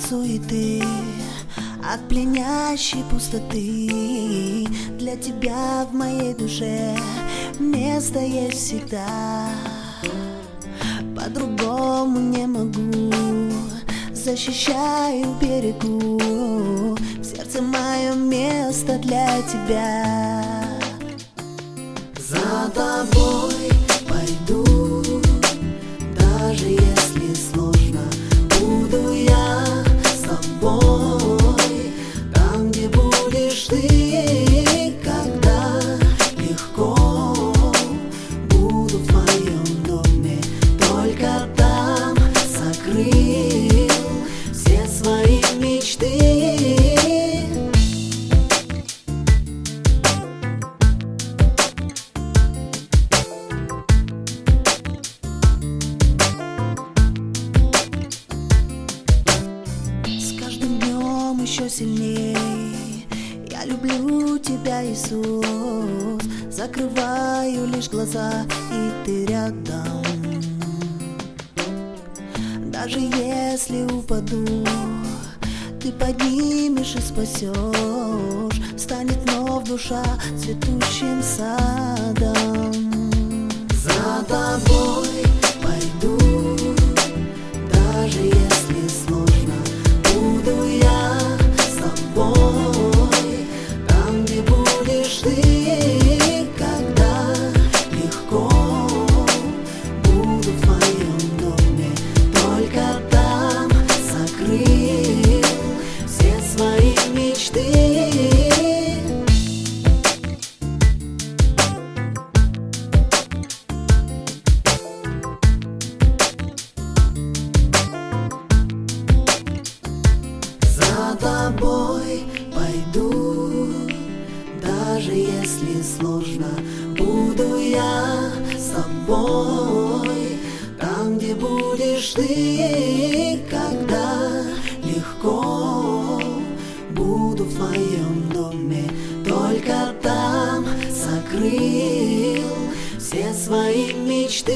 суеты От пленящей пустоты. Для тебя в моей душе Место есть всегда. По-другому не могу. Защищаю берегу. В сердце мое место для тебя. За тобой еще сильней. Я люблю тебя, Иисус. Закрываю лишь глаза, и ты рядом. Даже если упаду Ты поднимешь и спасешь Станет вновь душа цветущим садом тобой пойду, даже если сложно, буду я с тобой. Там, где будешь ты, когда легко, буду в твоем доме, только там сокрыл все свои мечты.